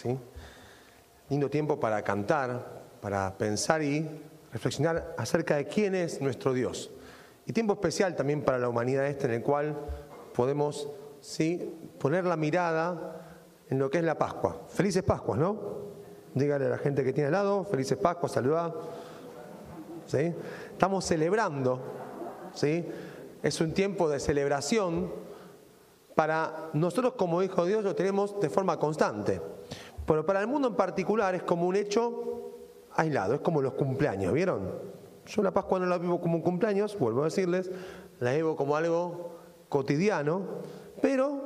¿sí? Lindo tiempo para cantar, para pensar y reflexionar acerca de quién es nuestro Dios. Y tiempo especial también para la humanidad este en el cual podemos ¿sí? poner la mirada en lo que es la Pascua. Felices Pascuas, ¿no? Dígale a la gente que tiene al lado, felices Pascuas, saludad. ¿Sí? Estamos celebrando, ¿sí? Es un tiempo de celebración para nosotros como hijos de Dios lo tenemos de forma constante. Pero para el mundo en particular es como un hecho aislado, es como los cumpleaños, ¿vieron? Yo la Pascua no la vivo como un cumpleaños, vuelvo a decirles, la vivo como algo cotidiano, pero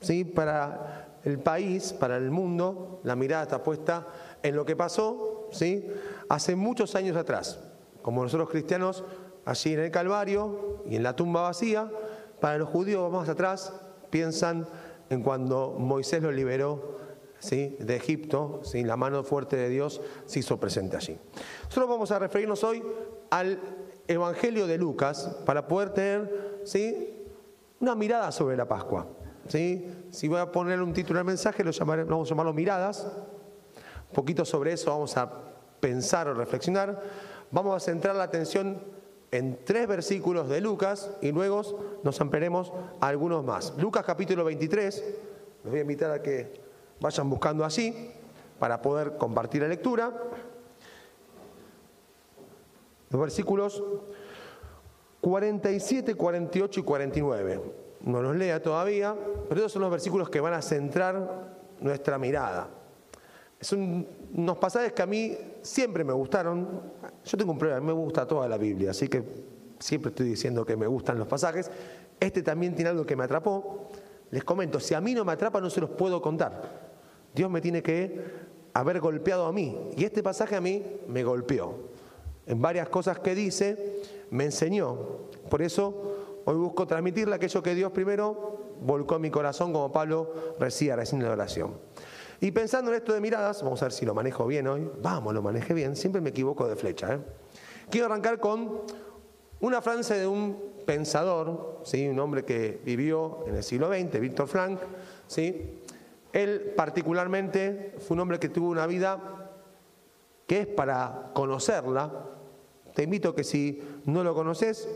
¿sí? para el país, para el mundo, la mirada está puesta en lo que pasó ¿sí? hace muchos años atrás. Como nosotros cristianos, allí en el Calvario y en la tumba vacía, para los judíos más atrás piensan en cuando Moisés los liberó de Egipto, ¿sí? la mano fuerte de Dios se hizo presente allí. Nosotros vamos a referirnos hoy al Evangelio de Lucas para poder tener ¿sí? una mirada sobre la Pascua. ¿sí? Si voy a poner un título al mensaje, lo vamos a llamarlo miradas. Un poquito sobre eso vamos a pensar o reflexionar. Vamos a centrar la atención en tres versículos de Lucas y luego nos ampliaremos a algunos más. Lucas capítulo 23, les voy a invitar a que vayan buscando allí para poder compartir la lectura. Los versículos 47, 48 y 49. No los lea todavía, pero esos son los versículos que van a centrar nuestra mirada. Son unos pasajes que a mí siempre me gustaron. Yo tengo un problema, me gusta toda la Biblia, así que siempre estoy diciendo que me gustan los pasajes. Este también tiene algo que me atrapó. Les comento, si a mí no me atrapa no se los puedo contar. Dios me tiene que haber golpeado a mí. Y este pasaje a mí me golpeó. En varias cosas que dice, me enseñó. Por eso hoy busco transmitirle aquello que Dios primero volcó en mi corazón, como Pablo decía recién en la oración. Y pensando en esto de miradas, vamos a ver si lo manejo bien hoy. Vamos, lo manejé bien. Siempre me equivoco de flecha. ¿eh? Quiero arrancar con una frase de un pensador, ¿sí? un hombre que vivió en el siglo XX, Víctor Frank. ¿sí? Él particularmente fue un hombre que tuvo una vida que es para conocerla. Te invito a que si no lo conoces,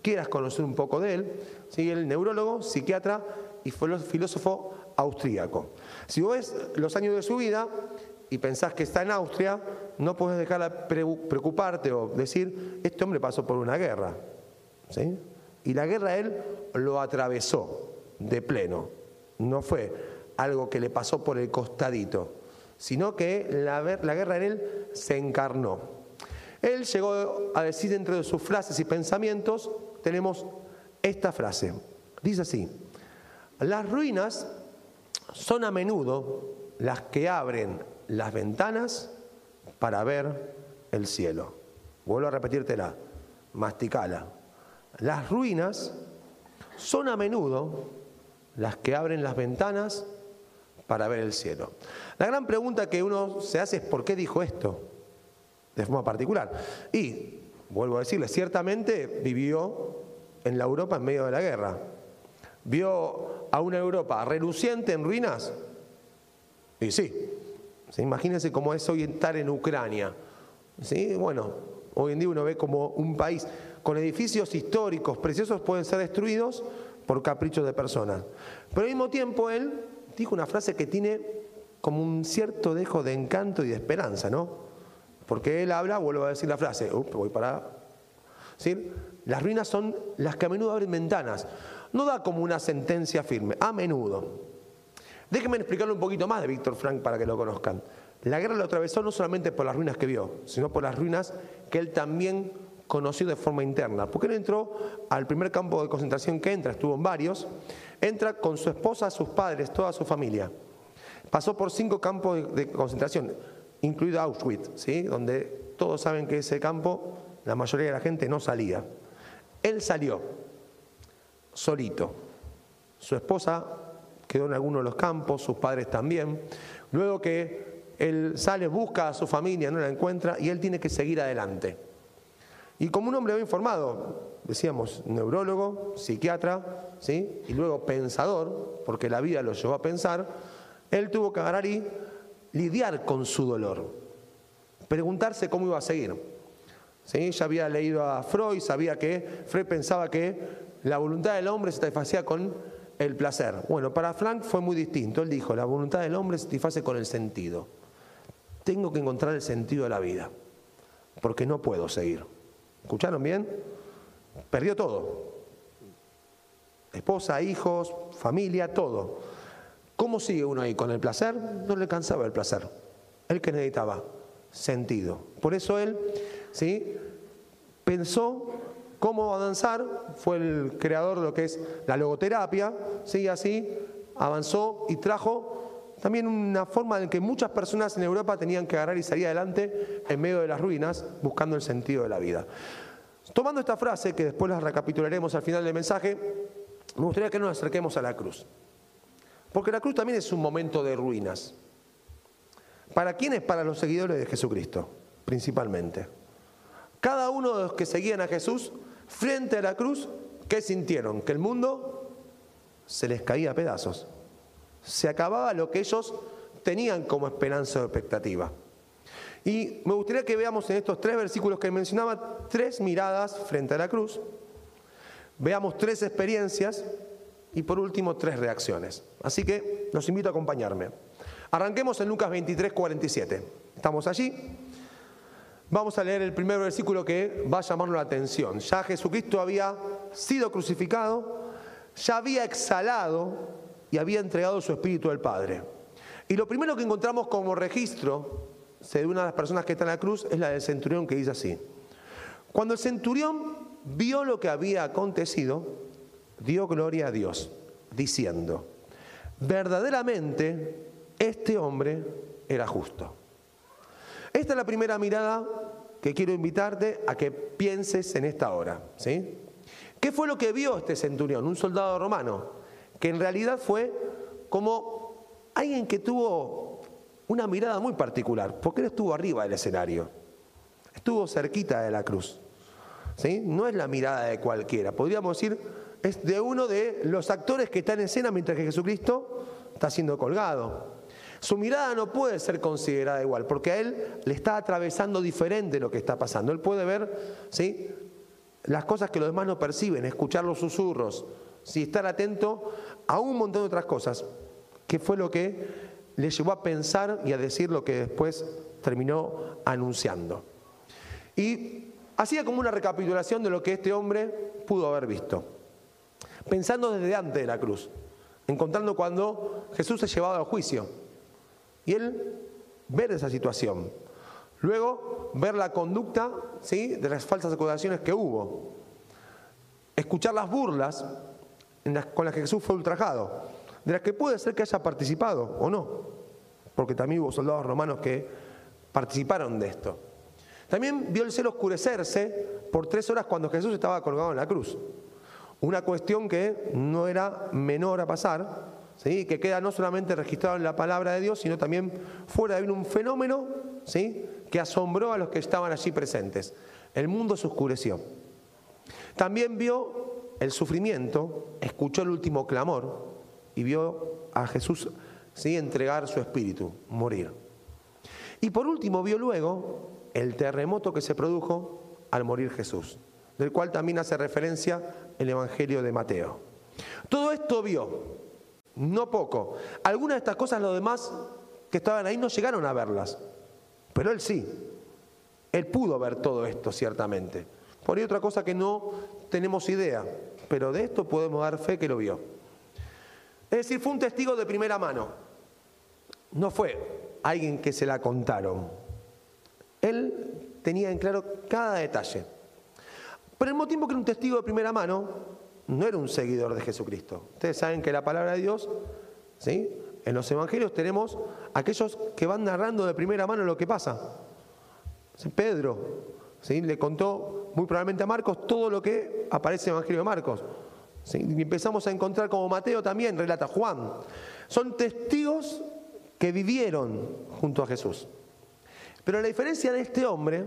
quieras conocer un poco de él. ¿sí? El neurólogo, psiquiatra y filósofo austríaco. Si vos ves los años de su vida y pensás que está en Austria, no puedes dejar de preocuparte o decir, este hombre pasó por una guerra. ¿sí? Y la guerra él lo atravesó de pleno. No fue algo que le pasó por el costadito, sino que la, guerra en él se encarnó. Él llegó a decir dentro de sus frases y pensamientos, tenemos esta frase. Dice así, las ruinas son a menudo las que abren las ventanas para ver el cielo. Vuelvo a repetírtela, masticala. Las ruinas son a menudo las que abren las ventanas para ver el cielo. La gran pregunta que uno se hace es ¿por qué dijo esto? De forma particular. Y, vuelvo a decirle, ciertamente vivió en la Europa en medio de la guerra. Vio a una Europa reluciente en ruinas. Y sí, imagínense cómo es hoy estar en Ucrania. ¿Sí? Bueno, hoy en día uno ve como un país con edificios históricos preciosos pueden ser destruidos por caprichos de personas. Pero al mismo tiempo él dijo una frase que tiene como un cierto dejo de encanto y de esperanza, ¿no? Porque él habla, vuelvo a decir la frase, voy para... ¿sí? Las ruinas son las que a menudo abren ventanas. No da como una sentencia firme, a menudo. Déjenme explicarlo un poquito más de Víctor Frank para que lo conozcan. La guerra lo atravesó no solamente por las ruinas que vio, sino por las ruinas que él también conoció de forma interna. Porque él entró al primer campo de concentración que entra, estuvo en varios, entra con su esposa, sus padres, toda su familia. Pasó por cinco campos de concentración, incluido Auschwitz, ¿sí? donde todos saben que ese campo la mayoría de la gente no salía. Él salió solito. Su esposa quedó en alguno de los campos, sus padres también. Luego que él sale, busca a su familia, no la encuentra y él tiene que seguir adelante. Y como un hombre bien informado, decíamos, neurólogo, psiquiatra, ¿sí? y luego pensador, porque la vida lo llevó a pensar, él tuvo que agarrar y lidiar con su dolor, preguntarse cómo iba a seguir. ¿Sí? Ya había leído a Freud, sabía que Freud pensaba que la voluntad del hombre se satisfacía con el placer. Bueno, para Frank fue muy distinto. Él dijo, la voluntad del hombre se satisface con el sentido. Tengo que encontrar el sentido de la vida, porque no puedo seguir. ¿Escucharon bien? Perdió todo. Esposa, hijos, familia, todo. ¿Cómo sigue uno ahí? ¿Con el placer? No le alcanzaba el placer. Él que necesitaba sentido. Por eso él ¿sí? pensó cómo avanzar, fue el creador de lo que es la logoterapia, ¿sí? así avanzó y trajo también una forma en que muchas personas en Europa tenían que agarrar y salir adelante en medio de las ruinas, buscando el sentido de la vida. Tomando esta frase, que después la recapitularemos al final del mensaje, me gustaría que nos acerquemos a la cruz. Porque la cruz también es un momento de ruinas. ¿Para quiénes? Para los seguidores de Jesucristo, principalmente. Cada uno de los que seguían a Jesús, frente a la cruz, ¿qué sintieron? Que el mundo se les caía a pedazos. Se acababa lo que ellos tenían como esperanza o expectativa. Y me gustaría que veamos en estos tres versículos que mencionaba tres miradas frente a la cruz, veamos tres experiencias y por último tres reacciones. Así que los invito a acompañarme. Arranquemos en Lucas 23, 47. Estamos allí. Vamos a leer el primer versículo que va a llamarnos la atención. Ya Jesucristo había sido crucificado, ya había exhalado y había entregado su espíritu al Padre. Y lo primero que encontramos como registro de una de las personas que está en la cruz es la del centurión que dice así. Cuando el centurión vio lo que había acontecido, dio gloria a Dios, diciendo, verdaderamente este hombre era justo. Esta es la primera mirada que quiero invitarte a que pienses en esta hora. ¿sí? ¿Qué fue lo que vio este centurión? Un soldado romano, que en realidad fue como alguien que tuvo una mirada muy particular, porque él estuvo arriba del escenario, estuvo cerquita de la cruz. ¿sí? No es la mirada de cualquiera, podríamos decir, es de uno de los actores que está en escena mientras que Jesucristo está siendo colgado. Su mirada no puede ser considerada igual, porque a él le está atravesando diferente lo que está pasando. Él puede ver ¿sí? las cosas que los demás no perciben, escuchar los susurros, ¿sí? estar atento a un montón de otras cosas, que fue lo que le llevó a pensar y a decir lo que después terminó anunciando. Y hacía como una recapitulación de lo que este hombre pudo haber visto, pensando desde antes de la cruz, encontrando cuando Jesús se llevaba al juicio y él ver esa situación. Luego, ver la conducta ¿sí? de las falsas acusaciones que hubo. Escuchar las burlas con las que Jesús fue ultrajado, de las que puede ser que haya participado o no, porque también hubo soldados romanos que participaron de esto. También vio el cielo oscurecerse por tres horas cuando Jesús estaba colgado en la cruz. Una cuestión que no era menor a pasar, que queda no solamente registrado en la palabra de Dios, sino también fuera de un fenómeno ¿sí? que asombró a los que estaban allí presentes. El mundo se oscureció. También vio el sufrimiento, escuchó el último clamor y vio a Jesús ¿sí? entregar su espíritu, morir. Y por último vio luego el terremoto que se produjo al morir Jesús, del cual también hace referencia el Evangelio de Mateo. Todo esto vio, no poco. Algunas de estas cosas los demás que estaban ahí no llegaron a verlas, pero él sí. Él pudo ver todo esto, ciertamente. Por ahí otra cosa que no tenemos idea, pero de esto podemos dar fe que lo vio. Es decir, fue un testigo de primera mano. No fue alguien que se la contaron. Él tenía en claro cada detalle. Pero al mismo tiempo que era un testigo de primera mano, no era un seguidor de Jesucristo. Ustedes saben que la palabra de Dios, ¿sí? en los evangelios tenemos aquellos que van narrando de primera mano lo que pasa. Pedro ¿sí? le contó muy probablemente a Marcos todo lo que aparece en el Evangelio de Marcos. Y empezamos a encontrar como Mateo también, relata Juan. Son testigos que vivieron junto a Jesús. Pero la diferencia de este hombre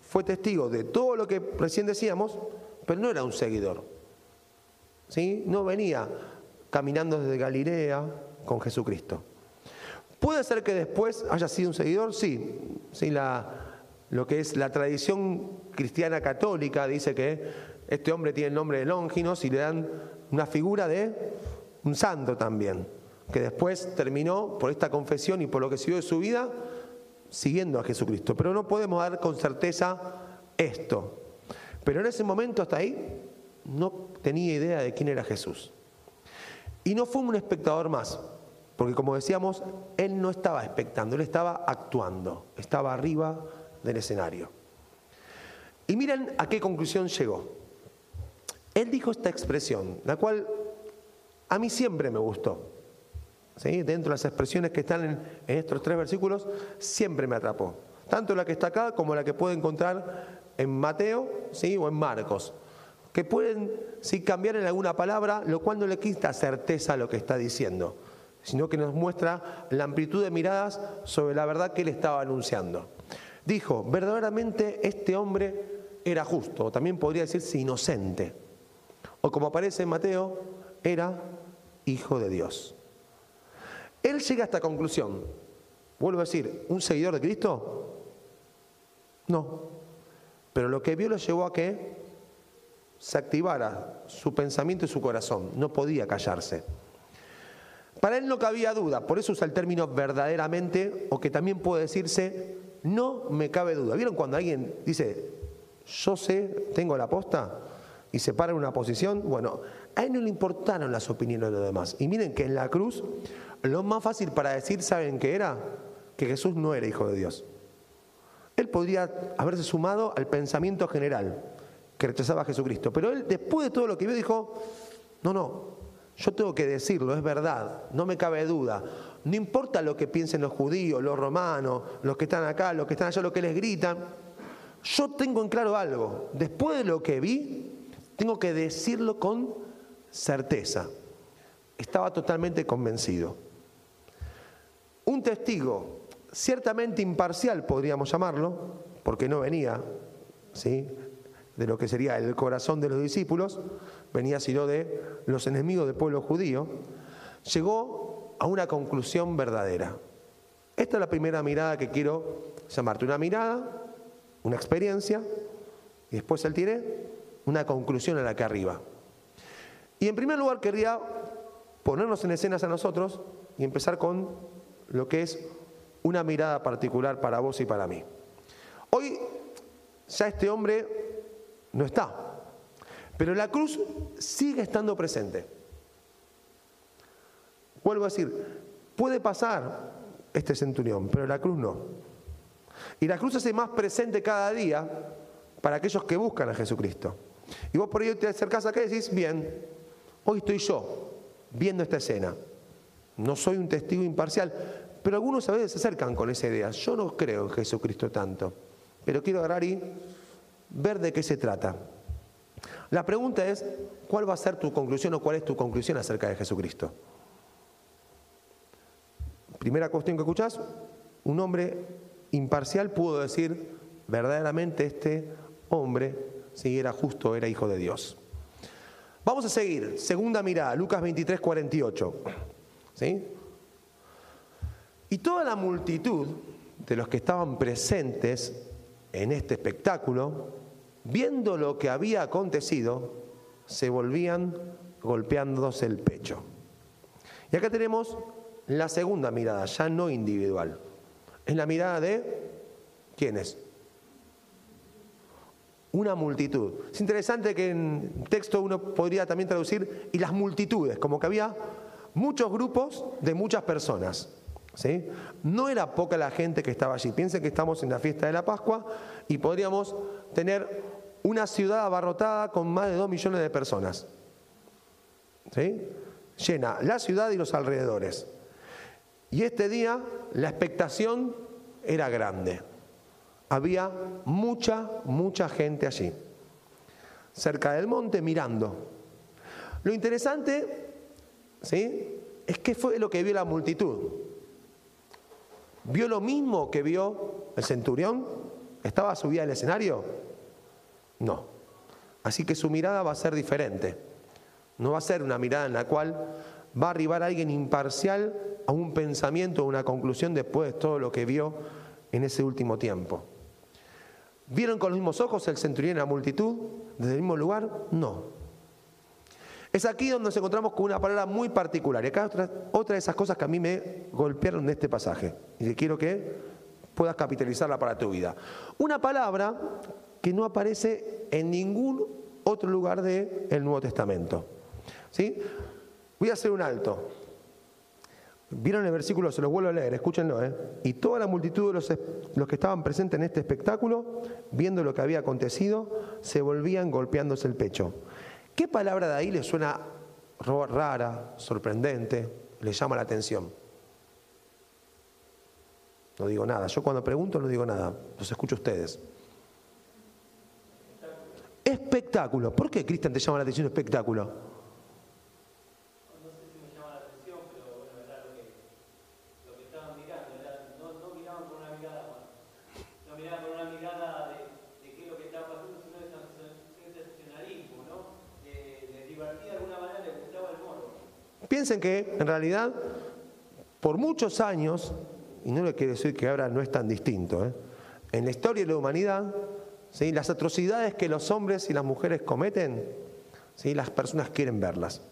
fue testigo de todo lo que recién decíamos, pero no era un seguidor. No venía caminando desde Galilea con Jesucristo. ¿Puede ser que después haya sido un seguidor? Sí. sí la, lo que es la tradición cristiana católica dice que este hombre tiene el nombre de Longinos y le dan una figura de un santo también, que después terminó por esta confesión y por lo que siguió de su vida siguiendo a Jesucristo. Pero no podemos dar con certeza esto. Pero en ese momento hasta ahí no tenía idea de quién era Jesús. Y no fue un espectador más, porque como decíamos, él no estaba expectando, él estaba actuando, estaba arriba del escenario. Y miren a qué conclusión llegó. Él dijo esta expresión, la cual a mí siempre me gustó. ¿Sí? Dentro de las expresiones que están en, estos tres versículos, siempre me atrapó. Tanto la que está acá como la que puede encontrar en Mateo ¿sí? o en Marcos. Que pueden cambiar en alguna palabra, lo cual no le quita certeza a lo que está diciendo, sino que nos muestra la amplitud de miradas sobre la verdad que él estaba anunciando. Dijo, verdaderamente este hombre era justo, o también podría decirse inocente. O como aparece en Mateo, era hijo de Dios. Él llega a esta conclusión. Vuelvo a decir, ¿un seguidor de Cristo? No. Pero lo que vio lo llevó a que se activara su pensamiento y su corazón. No podía callarse. Para él no cabía duda, por eso usa el término verdaderamente, o que también puede decirse, no me cabe duda. ¿Vieron cuando alguien dice, yo sé, tengo la posta, y se para en una posición? Bueno, a él no le importaron las opiniones de los demás. Y miren que en la cruz, lo más fácil para decir, ¿saben qué era? Que Jesús no era hijo de Dios. Él podría haberse sumado al pensamiento general que rechazaba a Jesucristo. Pero él, después de todo lo que vio, dijo, no, no, yo tengo que decirlo, es verdad, no me cabe duda. No importa lo que piensen los judíos, los romanos, los que están acá, los que están allá, lo que les gritan. Yo tengo en claro algo. Después de lo que vi, tengo que decirlo con certeza. Estaba totalmente convencido. Un testigo ciertamente imparcial, podríamos llamarlo, porque no venía ¿sí? de lo que sería el corazón de los discípulos, venía sino de los enemigos del pueblo judío, llegó a una conclusión verdadera. Esta es la primera mirada que quiero llamarte. Una mirada, una experiencia, y después él tiene una conclusión en la que arriba. Y en primer lugar quería ponernos en escenas a nosotros y empezar con lo que es una mirada particular para vos y para mí. Hoy ya este hombre no está, pero la cruz sigue estando presente. Vuelvo a decir, puede pasar este centurión, pero la cruz no. Y la cruz se hace más presente cada día para aquellos que buscan a Jesucristo. Y vos por ello te acercás acá y decís, bien, hoy estoy yo viendo esta escena. No soy un testigo imparcial, pero algunos a veces se acercan con esa idea. Yo no creo en Jesucristo tanto, pero quiero agarrar y ver de qué se trata. La pregunta es, ¿cuál va a ser tu conclusión o cuál es tu conclusión acerca de Jesucristo? Primera cuestión que escuchás, un hombre imparcial pudo decir, verdaderamente este hombre, si era justo, era hijo de Dios. Vamos a seguir, segunda mirada, Lucas 23, 48. ¿Sí? Y toda la multitud de los que estaban presentes en este espectáculo, viendo lo que había acontecido, se volvían golpeándose el pecho. Y acá tenemos la segunda mirada, ya no individual. Es la mirada de ¿quiénes? Una multitud. Es interesante que en texto uno podría también traducir y las multitudes, como que había muchos grupos de muchas personas. ¿sí? No era poca la gente que estaba allí. Piensen que estamos en la fiesta de la Pascua y podríamos tener una ciudad abarrotada con más de dos millones de personas. ¿sí? Llena la ciudad y los alrededores. Y este día la expectación era grande. Había mucha, mucha gente allí, cerca del monte, mirando. Lo interesante ¿sí? es que fue lo que vio la multitud. ¿Vio lo mismo que vio el centurión? ¿Estaba subida al escenario? No. Así que su mirada va a ser diferente. No va a ser una mirada en la cual va a arribar alguien imparcial a un pensamiento, a una conclusión después de todo lo que vio en ese último tiempo. ¿Vieron con los mismos ojos el centurión y la multitud desde el mismo lugar? No. Es aquí donde nos encontramos con una palabra muy particular. Y acá otra, otra de esas cosas que a mí me golpearon de este pasaje y que quiero que puedas capitalizarla para tu vida. Una palabra que no aparece en ningún otro lugar del Nuevo Testamento. ¿Sí? Voy a hacer un alto. Vieron el versículo, se los vuelvo a leer, escúchenlo. ¿eh? Y toda la multitud de los, los, que estaban presentes en este espectáculo, viendo lo que había acontecido, se volvían golpeándose el pecho. ¿Qué palabra de ahí les suena rara, sorprendente, les llama la atención? No digo nada. Yo cuando pregunto no digo nada. Los escucho a ustedes. Espectáculo. ¿Por qué, Cristian, te llama la atención espectáculo? Piensen que en realidad por muchos años, y no le quiero decir que ahora no es tan distinto, ¿eh? en la historia de la humanidad, ¿sí? las atrocidades que los hombres y las mujeres cometen, ¿sí? las personas quieren verlas.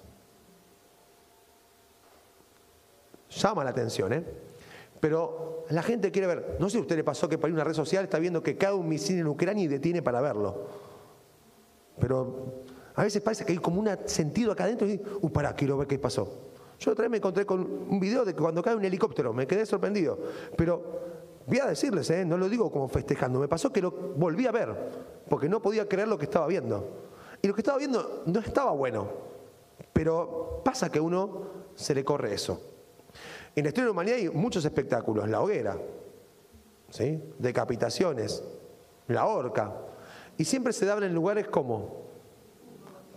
Llama la atención, ¿eh? Pero la gente quiere ver, no sé si a usted le pasó que para una red social está viendo que cae un misil en Ucrania y detiene para verlo. Pero a veces parece que hay como un sentido acá adentro y uh, pará, quiero ver qué pasó. Yo otra vez me encontré con un video de cuando cae un helicóptero, me quedé sorprendido. Pero voy a decirles, ¿eh? no lo digo como festejando, me pasó que lo volví a ver, porque no podía creer lo que estaba viendo. Y lo que estaba viendo no estaba bueno, pero pasa que a uno se le corre eso. En la historia de la humanidad hay muchos espectáculos, la hoguera, ¿sí? decapitaciones, la horca, y siempre se daban en lugares como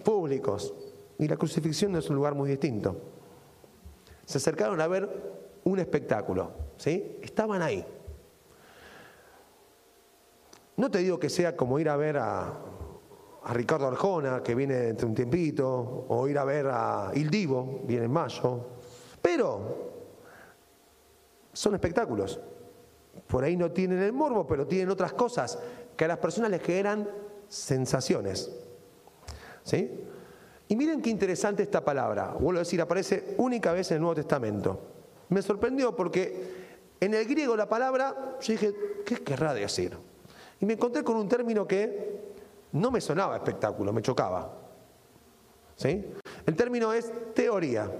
públicos. Y la crucifixión es un lugar muy distinto. Se acercaron a ver un espectáculo. ¿sí? Estaban ahí. No te digo que sea como ir a ver a, a Ricardo Arjona, que viene dentro de un tiempito, o ir a ver a Il Divo, viene en mayo, pero son espectáculos. Por ahí no tienen el morbo, pero tienen otras cosas que a las personas les generan sensaciones. ¿Sí? Y miren qué interesante esta palabra. Vuelvo a decir, aparece única vez en el Nuevo Testamento. Me sorprendió porque en el griego la palabra, yo dije, ¿qué querrá decir? Y me encontré con un término que no me sonaba espectáculo, me chocaba. ¿Sí? El término es teoría.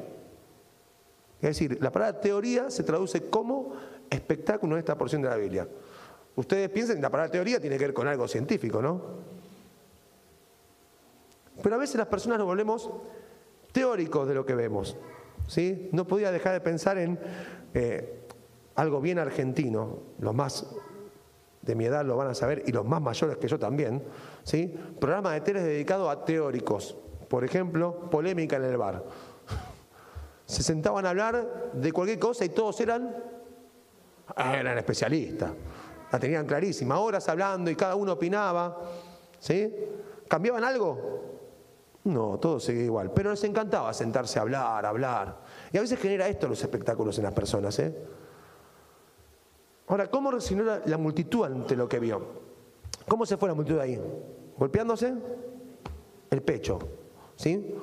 Es decir, la palabra teoría se traduce como espectáculo en esta porción de la Biblia. Ustedes piensen la palabra teoría tiene que ver con algo científico, ¿no? Pero a veces las personas nos volvemos teóricos de lo que vemos. ¿sí? No podía dejar de pensar en eh, algo bien argentino, los más de mi edad lo van a saber y los más mayores que yo también. ¿sí? Programa de tele dedicado a teóricos. Por ejemplo, polémica en el bar. Se sentaban a hablar de cualquier cosa y todos eran, eran especialistas. La tenían clarísima, horas hablando y cada uno opinaba. ¿sí? ¿Cambiaban algo? No, todo sigue igual. Pero nos encantaba sentarse a hablar, hablar. Y a veces genera esto los espectáculos en las personas. ¿eh? Ahora, ¿cómo reaccionó la, multitud ante lo que vio? ¿Cómo se fue la multitud ahí? ¿Golpeándose? El pecho. ¿Sí?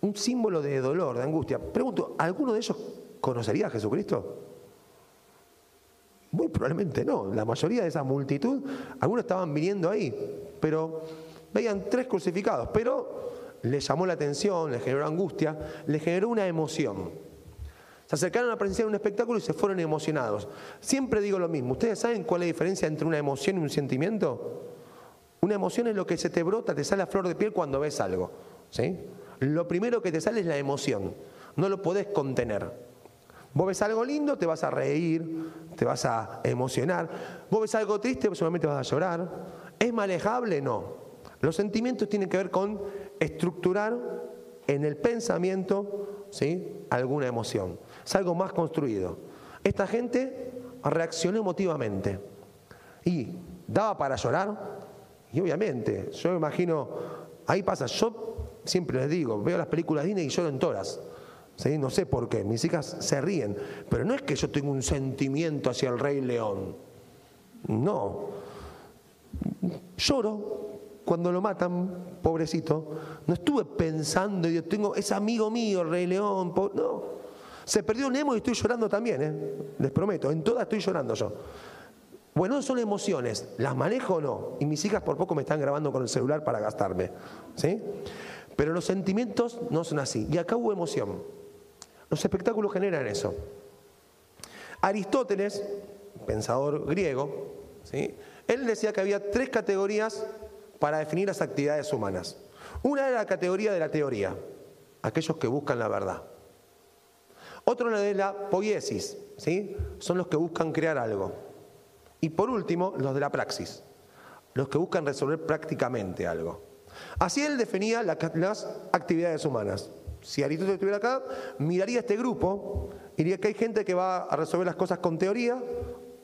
Un símbolo de dolor, de angustia. Pregunto, ¿alguno de ellos conocería a Jesucristo? Muy probablemente no. La mayoría de esa multitud, algunos estaban viniendo ahí, pero veían tres crucificados, pero le llamó la atención, le generó angustia, le generó una emoción. Se acercaron a presenciar un espectáculo y se fueron emocionados. Siempre digo lo mismo. ¿Ustedes saben cuál es la diferencia entre una emoción y un sentimiento? Una emoción es lo que se te brota, te sale a flor de piel cuando ves algo. ¿sí? Lo primero que te sale es la emoción. No lo podés contener. Vos ves algo lindo, te vas a reír, te vas a emocionar. Vos ves algo triste, seguramente vas a llorar. ¿Es manejable? No. Los sentimientos tienen que ver con estructurar en el pensamiento ¿sí? alguna emoción. Es algo más construido. Esta gente reaccionó emotivamente y daba para llorar. Y obviamente, yo me imagino, ahí pasa, yo siempre les digo, veo las películas Disney y lloro en todas. ¿Sí? No sé por qué, mis hijas se ríen, pero no es que yo tenga un sentimiento hacia el rey león. No. Lloro cuando lo matan, pobrecito. No estuve pensando, yo tengo, es amigo mío rey león. No. Se perdió Nemo y estoy llorando también, ¿eh? les prometo. En todas estoy llorando yo. Bueno, son emociones, ¿las manejo o no? Y mis hijas por poco me están grabando con el celular para gastarme. ¿sí? Pero los sentimientos no son así. Y acá hubo emoción. Los espectáculos generan eso. Aristóteles, pensador griego, ¿sí? él decía que había tres categorías para definir las actividades humanas. Una era la categoría de la teoría, aquellos que buscan la verdad. Otro de la poiesis, ¿sí? son los que buscan crear algo. Y por último, los de la praxis, los que buscan resolver prácticamente algo. Así él definía las actividades humanas. Si Aristóteles estuviera acá, miraría este grupo diría que hay gente que va a resolver las cosas con teoría,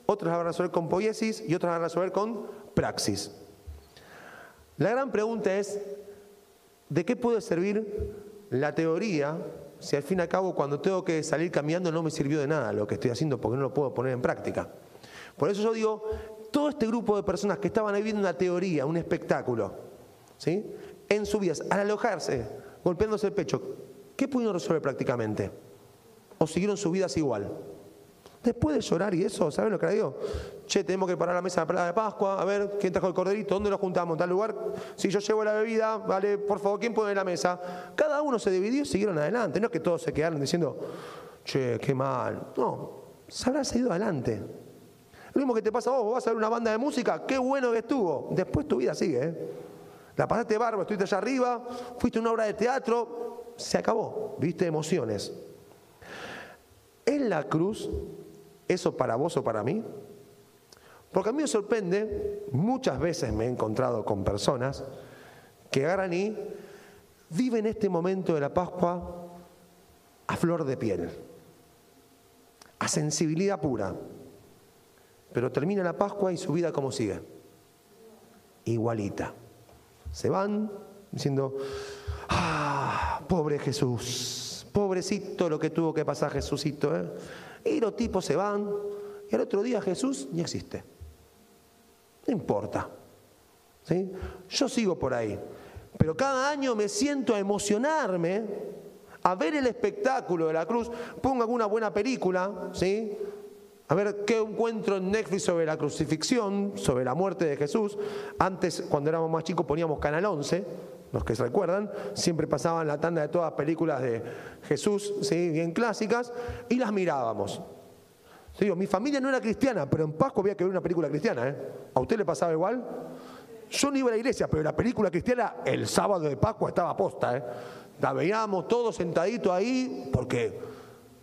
otros van a resolver con poiesis y otros van a resolver con praxis. La gran pregunta es, ¿de qué puede servir la teoría si al fin y al cabo cuando tengo que salir caminando no me sirvió de nada lo que estoy haciendo porque no lo puedo poner en práctica? Por eso yo digo, todo este grupo de personas que estaban ahí viendo una teoría, un espectáculo, ¿sí? en su vida, al alojarse, golpeándose el pecho, ¿qué pudieron resolver prácticamente? ¿O siguieron sus vidas igual? Después de llorar y eso, ¿saben lo que le digo? Che, tenemos que parar la mesa de la de Pascua, a ver, ¿quién trajo el corderito? ¿Dónde nos juntamos? ¿En tal lugar? Si yo llevo la bebida, vale, por favor, ¿quién pone la mesa? Cada uno se dividió y siguieron adelante. No es que todos se quedaron diciendo, che, qué mal. No, se habrá seguido adelante. Lo mismo que te pasa a vos, vos vas a ver una banda de música, qué bueno que estuvo. Después tu vida sigue. ¿eh? La pasaste barba, estuviste allá arriba, fuiste a una obra de teatro, se acabó, viste emociones. En la cruz, eso para vos o para mí, porque a mí me sorprende, muchas veces me he encontrado con personas que agarran viven este momento de la Pascua a flor de piel, a sensibilidad pura. Pero termina la Pascua y su vida como sigue. Igualita. Se van diciendo, ah, pobre Jesús, pobrecito lo que tuvo que pasar Jesucito. ¿eh? Y los tipos se van y al otro día Jesús ni existe. No importa. ¿sí? Yo sigo por ahí. Pero cada año me siento a emocionarme, a ver el espectáculo de la cruz. Pongo alguna buena película, ¿sí? A ver qué encuentro en Netflix sobre la crucifixión, sobre la muerte de Jesús. Antes, cuando éramos más chicos, poníamos Canal 11, los que se recuerdan, siempre pasaban la tanda de todas las películas de Jesús, ¿sí? bien clásicas, y las mirábamos. Digo, mi familia no era cristiana, pero en Pascua había que ver una película cristiana. ¿eh? ¿A usted le pasaba igual? Yo no iba a la iglesia, pero la película cristiana el sábado de Pascua estaba posta. ¿eh? La veíamos todos sentaditos ahí, porque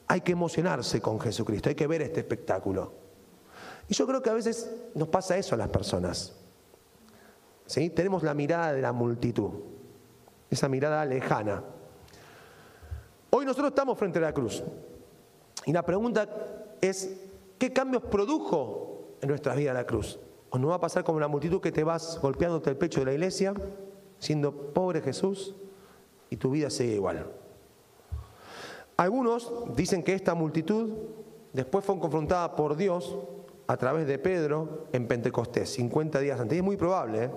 hay que emocionarse con Jesucristo, hay que ver este espectáculo. Y yo creo que a veces nos pasa eso a las personas. ¿Sí? Tenemos la mirada de la multitud, esa mirada lejana. Hoy nosotros estamos frente a la cruz. Y la pregunta es, ¿qué cambios produjo en nuestras vidas la cruz? ¿O no va a pasar como la multitud que te vas golpeándote el pecho de la iglesia, siendo pobre Jesús, y tu vida sigue igual? Algunos dicen que esta multitud después fue confrontada por Dios a través de Pedro en Pentecostés, 50 días antes. Y es muy probable ¿eh?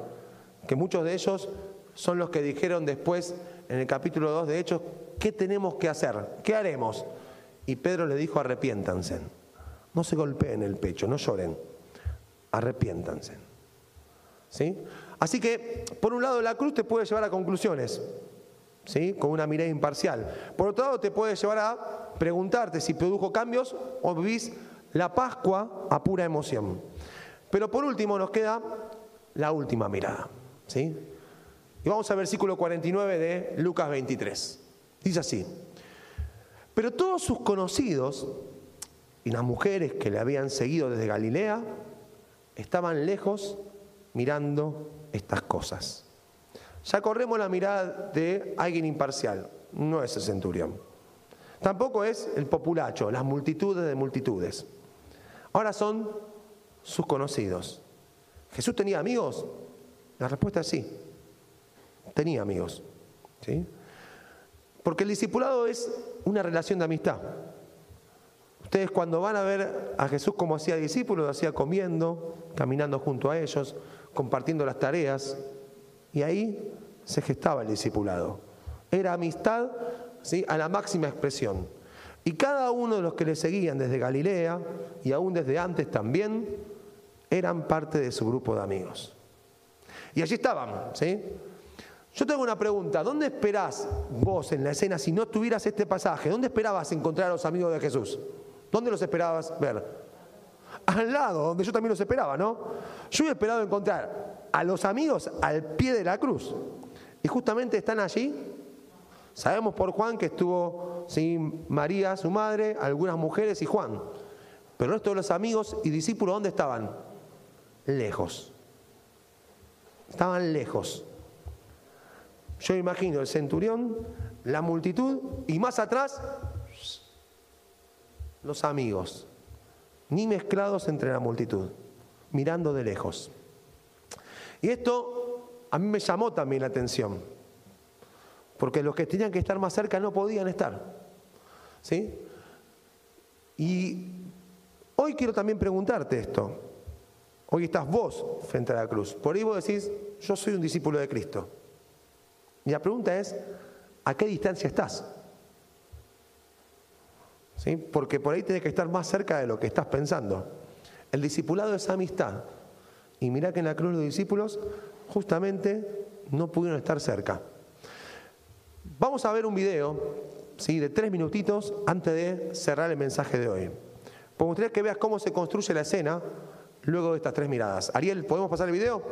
que muchos de ellos son los que dijeron después en el capítulo 2 de Hechos, ¿qué tenemos que hacer? ¿Qué haremos? Y Pedro le dijo, arrepiéntanse. No se golpeen el pecho, no lloren. Arrepiéntanse. ¿Sí? Así que, por un lado, la cruz te puede llevar a conclusiones con una mirada imparcial. Por otro lado, te puede llevar a preguntarte si produjo cambios o vivís la Pascua a pura emoción. Pero por último nos queda la última mirada. ¿sí? Y vamos al versículo 49 de Lucas 23. Dice así, pero todos sus conocidos y las mujeres que le habían seguido desde Galilea estaban lejos mirando estas cosas. Ya corremos la mirada de alguien imparcial, no es el centurión. Tampoco es el populacho, las multitudes de multitudes. Ahora son sus conocidos. ¿Jesús tenía amigos? La respuesta es sí. Tenía amigos. ¿sí? Porque el discipulado es una relación de amistad. Ustedes cuando van a ver a Jesús como hacía discípulos, lo hacía comiendo, caminando junto a ellos, compartiendo las tareas, y ahí se gestaba el discipulado. Era amistad ¿sí? a la máxima expresión. Y cada uno de los que le seguían desde Galilea y aún desde antes también, eran parte de su grupo de amigos. Y allí estaban, ¿sí? Yo tengo una pregunta, ¿dónde esperás vos en la escena si no tuvieras este pasaje? ¿Dónde esperabas encontrar a los amigos de Jesús? ¿Dónde los esperabas ver? Al lado, donde yo también los esperaba, ¿no? Yo he esperado encontrar a los amigos al pie de la cruz. Y justamente están allí. Sabemos por Juan que estuvo ¿sí? María, su madre, algunas mujeres y Juan. Pero el de los amigos y discípulos, ¿dónde estaban? Lejos. Estaban lejos. Yo imagino el centurión, la multitud y más atrás los amigos, ni mezclados entre la multitud, mirando de lejos. Y esto a mí me llamó también la atención, porque los que tenían que estar más cerca no podían estar. ¿Sí? Y hoy quiero también preguntarte esto. Hoy estás vos frente a la cruz. Por ahí vos decís, yo soy un discípulo de Cristo. Y la pregunta es, ¿a qué distancia estás? ¿Sí? Porque por ahí tienes que estar más cerca de lo que estás pensando. El discipulado es amistad. Y mira que en la cruz los discípulos justamente no pudieron estar cerca. Vamos a ver un video ¿sí? de tres minutitos antes de cerrar el mensaje de hoy. Me gustaría que veas cómo se construye la escena luego de estas tres miradas. Ariel, ¿podemos pasar el video?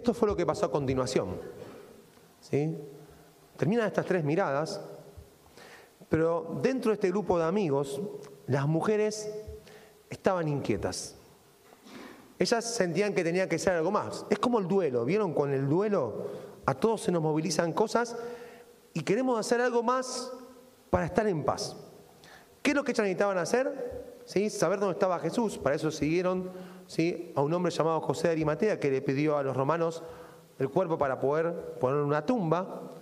Esto fue lo que pasó a continuación. ¿sí? Terminan estas tres miradas, pero dentro de este grupo de amigos, las mujeres estaban inquietas. Ellas sentían que tenía que ser algo más. Es como el duelo, ¿vieron? Con el duelo a todos se nos movilizan cosas y queremos hacer algo más para estar en paz. ¿Qué es lo que ellas necesitaban hacer? ¿Sí? Saber dónde estaba Jesús. Para eso siguieron ¿sí? a un hombre llamado José de Arimatea que le pidió a los romanos el cuerpo para poder poner una tumba.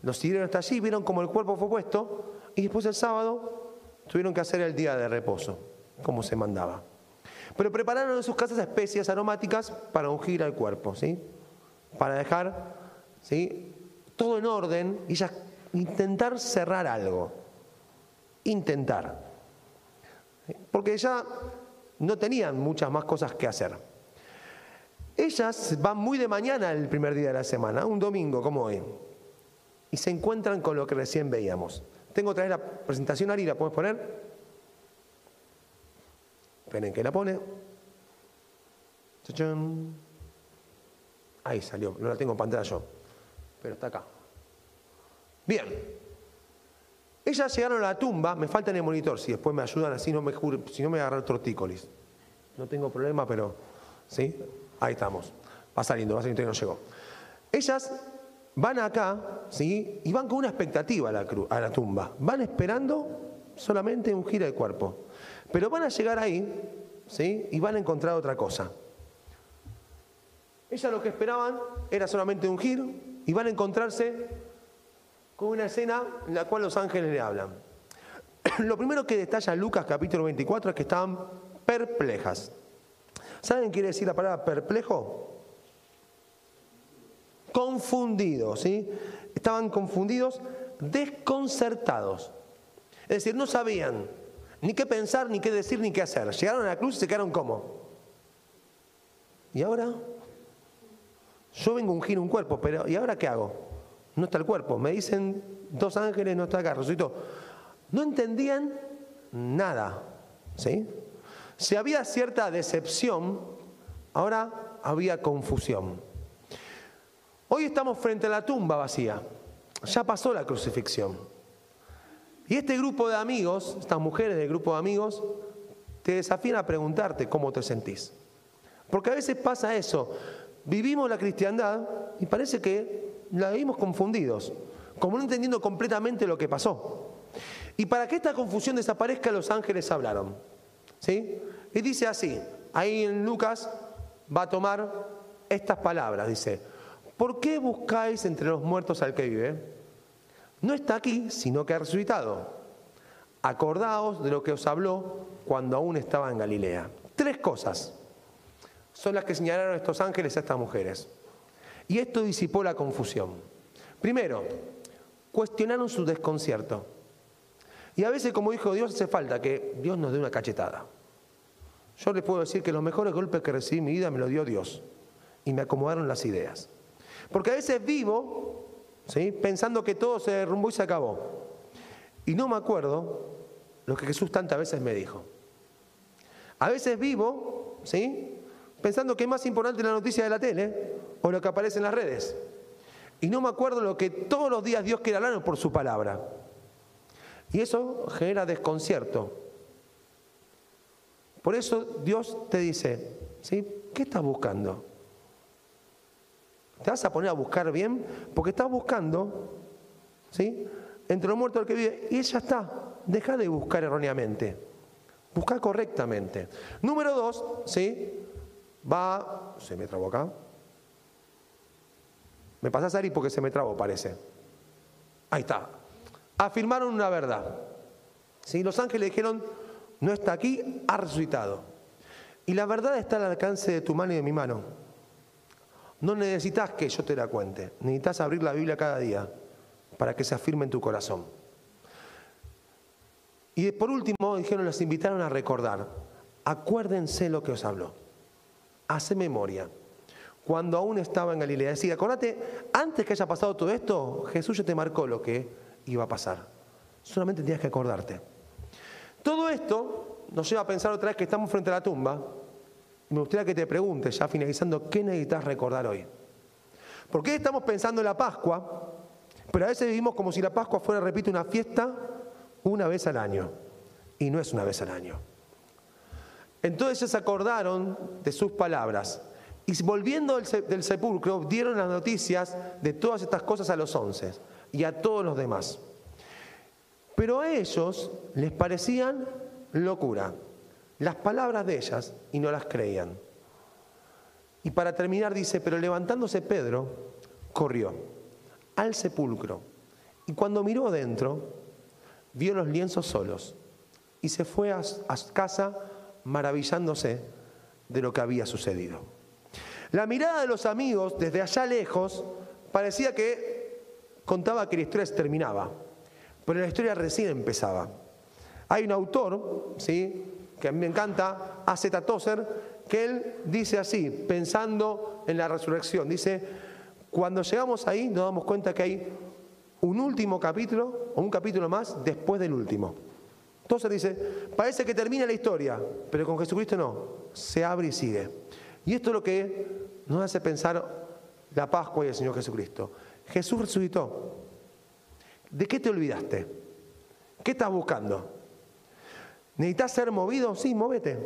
Los siguieron hasta allí, vieron cómo el cuerpo fue puesto y después el sábado tuvieron que hacer el día de reposo, como se mandaba. Pero prepararon en sus casas especias aromáticas para ungir al cuerpo, ¿sí? para dejar ¿sí? todo en orden y ya intentar cerrar algo. Intentar. Porque ya no tenían muchas más cosas que hacer. Ellas van muy de mañana el primer día de la semana, un domingo como hoy, y se encuentran con lo que recién veíamos. Tengo otra vez la presentación, Ari, ¿la puedes poner? Esperen que la pone. Ahí salió, no la tengo en pantalla yo, pero está acá. Bien, ellas llegaron a la tumba, me falta en el monitor, si después me ayudan así, no me, si no me tortícolis. No tengo problema, pero ¿sí? Ahí estamos. Va saliendo, va saliendo no llegó. Ellas van acá, ¿sí? Y van con una expectativa a la, a la tumba. Van esperando solamente un giro de cuerpo. Pero van a llegar ahí, ¿sí? Y van a encontrar otra cosa. Ellas lo que esperaban era solamente un giro y van a encontrarse con una escena en la cual los ángeles le hablan. Lo primero que detalla Lucas capítulo 24 es que estaban perplejas. ¿Saben qué quiere decir la palabra perplejo? Confundidos, ¿sí? Estaban confundidos, desconcertados. Es decir, no sabían ni qué pensar, ni qué decir, ni qué hacer. Llegaron a la cruz y se quedaron como. ¿Y ahora? Yo vengo a ungir un cuerpo, pero ¿y ahora qué hago? No está el cuerpo. Me dicen dos ángeles, no está acá, resucitó. No entendían nada. ¿sí? Si había cierta decepción, ahora había confusión. Hoy estamos frente a la tumba vacía. Ya pasó la crucifixión. Y este grupo de amigos, estas mujeres del grupo de amigos, te desafían a preguntarte cómo te sentís. Porque a veces pasa eso. Vivimos la cristiandad y parece que la vimos confundidos, como no entendiendo completamente lo que pasó. Y para que esta confusión desaparezca, los ángeles hablaron. ¿Sí? Y dice así, ahí en Lucas va a tomar estas palabras. Dice, ¿por qué buscáis entre los muertos al que vive? No está aquí, sino que ha resucitado. Acordaos de lo que os habló cuando aún estaba en Galilea. Tres cosas son las que señalaron estos ángeles a estas mujeres. Y esto disipó la confusión. Primero, cuestionaron su desconcierto. Y a veces, como dijo Dios, hace falta que Dios nos dé una cachetada. Yo les puedo decir que los mejores golpes que recibí en mi vida me lo dio Dios. Y me acomodaron las ideas. Porque a veces vivo ¿sí? pensando que todo se derrumbó y se acabó. Y no me acuerdo lo que Jesús tantas veces me dijo. A veces vivo, ¿sí? Pensando que es más importante la noticia de la tele o lo que aparece en las redes. Y no me acuerdo lo que todos los días Dios quiere hablar por su palabra. Y eso genera desconcierto. Por eso Dios te dice, ¿sí? ¿Qué estás buscando? ¿Te vas a poner a buscar bien? Porque estás buscando, ¿sí? Entre los muertos el que vive, y ya está. Deja de buscar erróneamente. Busca correctamente. Número dos, ¿sí? Va. Se me trabó acá. Me pasás Ari porque se me trabó, parece. Ahí está. Afirmaron una verdad. ¿Sí? Los ángeles dijeron, no está aquí, ha resucitado. Y la verdad está al alcance de tu mano y de mi mano. No necesitas que yo te la cuente, necesitas abrir la Biblia cada día para que se afirme en tu corazón. Y por último, dijeron, los invitaron a recordar, acuérdense lo que os habló, hace memoria. Cuando aún estaba en Galilea, decía, acordate, antes que haya pasado todo esto, Jesús ya te marcó lo que iba a pasar. Solamente tenías que acordarte. Todo esto nos lleva a pensar otra vez que estamos frente a la tumba me gustaría que te preguntes, ya finalizando, ¿qué necesitas recordar hoy? Porque estamos pensando en la Pascua, pero a veces vivimos como si la Pascua fuera, repito, una fiesta una vez al año. Y no es una vez al año. Entonces se acordaron de sus palabras y volviendo del sepulcro dieron las noticias de todas estas cosas a los once y a todos los demás. Pero a ellos les parecían locura las palabras de ellas y no las creían. Y para terminar dice, pero levantándose Pedro, corrió al sepulcro y cuando miró adentro, vio los lienzos solos y se fue a, casa maravillándose de lo que había sucedido. La mirada de los amigos desde allá lejos parecía que contaba que la historia terminaba, pero la historia recién empezaba. Hay un autor, ¿sí? que a mí me encanta, A.Z. Tozer, que él dice así, pensando en la resurrección, dice, cuando llegamos ahí nos damos cuenta que hay un último capítulo o un capítulo más después del último. Tozer dice, parece que termina la historia, pero con Jesucristo no, se abre y sigue. Y esto es lo que nos hace pensar la Pascua y el Señor Jesucristo. Jesús resucitó. ¿De qué te olvidaste? ¿Qué estás buscando? ¿Necesitas ser movido? Sí, móvete.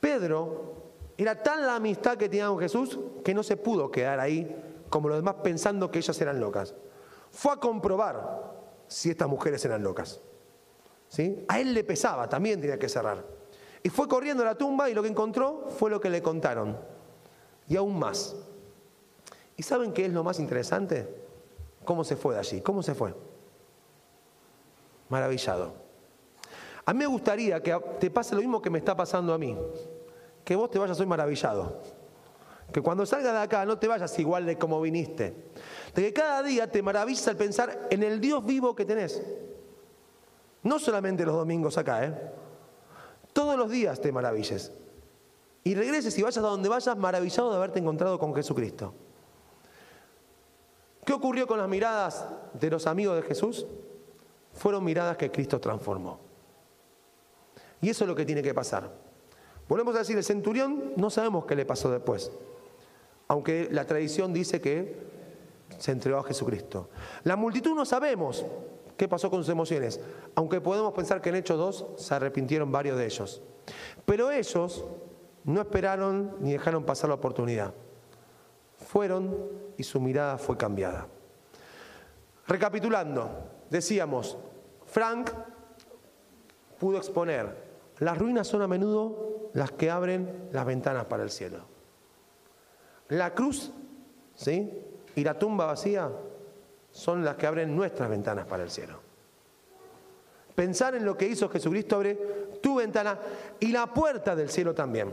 Pedro era tan la amistad que tenía con Jesús que no se pudo quedar ahí como los demás pensando que ellas eran locas. Fue a comprobar si estas mujeres eran locas. ¿Sí? A él le pesaba, también tenía que cerrar. Y fue corriendo a la tumba y lo que encontró fue lo que le contaron. Y aún más. ¿Y saben qué es lo más interesante? ¿Cómo se fue de allí? ¿Cómo se fue? Maravillado. A mí me gustaría que te pase lo mismo que me está pasando a mí. Que vos te vayas hoy maravillado. Que cuando salgas de acá no te vayas igual de como viniste. De que cada día te maravilles al pensar en el Dios vivo que tenés. No solamente los domingos acá, ¿eh? Todos los días te maravilles. Y regreses y vayas a donde vayas maravillado de haberte encontrado con Jesucristo. ¿Qué ocurrió con las miradas de los amigos de Jesús? Fueron miradas que Cristo transformó. Y eso es lo que tiene que pasar. Volvemos a decir, el centurión no sabemos qué le pasó después, aunque la tradición dice que se entregó a Jesucristo. La multitud no sabemos qué pasó con sus emociones, aunque podemos pensar que en Hechos 2 se arrepintieron varios de ellos. Pero ellos no esperaron ni dejaron pasar la oportunidad. Fueron y su mirada fue cambiada. Recapitulando, decíamos, Frank pudo exponer Las ruinas son a menudo las que abren las ventanas para el cielo. La cruz, ¿sí? Y la tumba vacía son las que abren nuestras ventanas para el cielo. Pensar en lo que hizo Jesucristo abre tu ventana y la puerta del cielo también.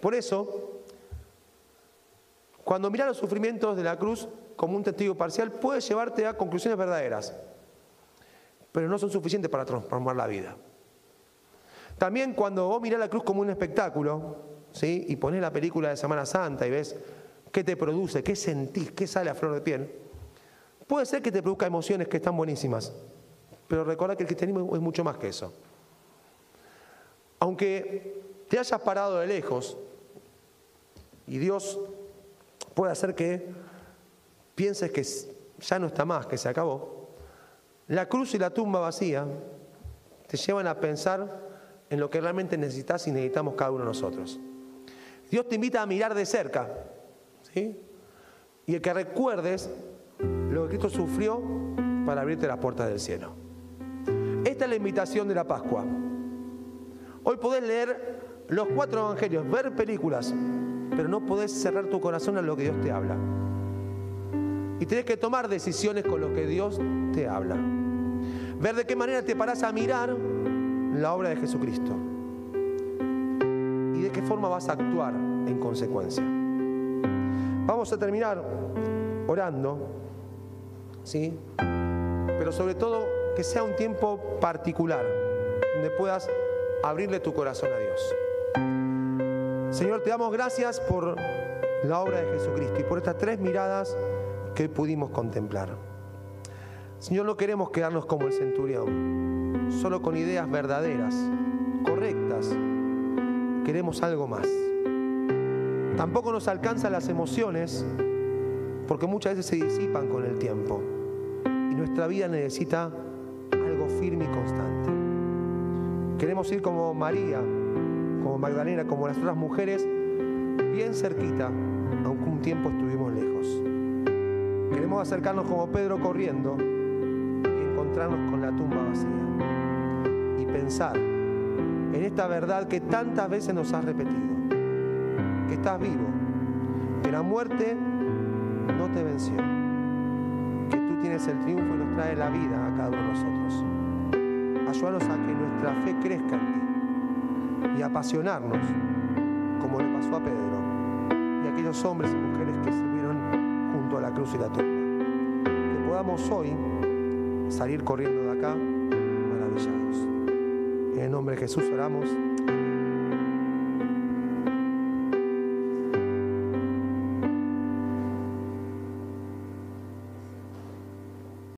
Por eso, cuando miras los sufrimientos de la cruz como un testigo parcial, puedes llevarte a conclusiones verdaderas, pero no son suficientes para transformar la vida. También cuando vos mirás la cruz como un espectáculo, ¿sí? y pones la película de Semana Santa y ves qué te produce, qué sentís, qué sale a flor de piel, puede ser que te produzca emociones que están buenísimas, pero recuerda que el cristianismo es mucho más que eso. Aunque te hayas parado de lejos y Dios puede hacer que pienses que ya no está más, que se acabó, la cruz y la tumba vacía te llevan a pensar en lo que realmente necesitas y necesitamos cada uno de nosotros. Dios te invita a mirar de cerca, ¿sí? Y que recuerdes lo que Cristo sufrió para abrirte las puertas del cielo. Esta es la invitación de la Pascua. Hoy podés leer los cuatro evangelios, ver películas, pero no podés cerrar tu corazón a lo que Dios te habla. Y tenés que tomar decisiones con lo que Dios te habla. Ver de qué manera te parás a mirar la obra de Jesucristo. Y de qué forma vas a actuar en consecuencia. Vamos a terminar orando, ¿sí? Pero sobre todo que sea un tiempo particular, donde puedas abrirle tu corazón a Dios. Señor, te damos gracias por la obra de Jesucristo y por estas tres miradas que pudimos contemplar. Señor, no queremos quedarnos como el centurión, solo con ideas verdaderas, correctas. Queremos algo más. Tampoco nos alcanzan las emociones porque muchas veces se disipan con el tiempo nuestra vida necesita algo firme y constante. Queremos ir como María, como Magdalena, como las otras mujeres, bien cerquita, aunque un tiempo estuvimos lejos. Queremos acercarnos como Pedro corriendo y encontrarnos con la tumba vacía. Y pensar en esta verdad que tantas veces nos has repetido, que estás vivo, que la muerte no te venció, tienes el triunfo y nos trae la vida a cada uno de nosotros. Ayúdanos a que nuestra fe crezca en ti y apasionarnos, como le pasó a Pedro y a aquellos hombres y mujeres que se vieron junto a la cruz y la tumba. Que podamos hoy salir corriendo de acá maravillados. En el nombre de Jesús oramos.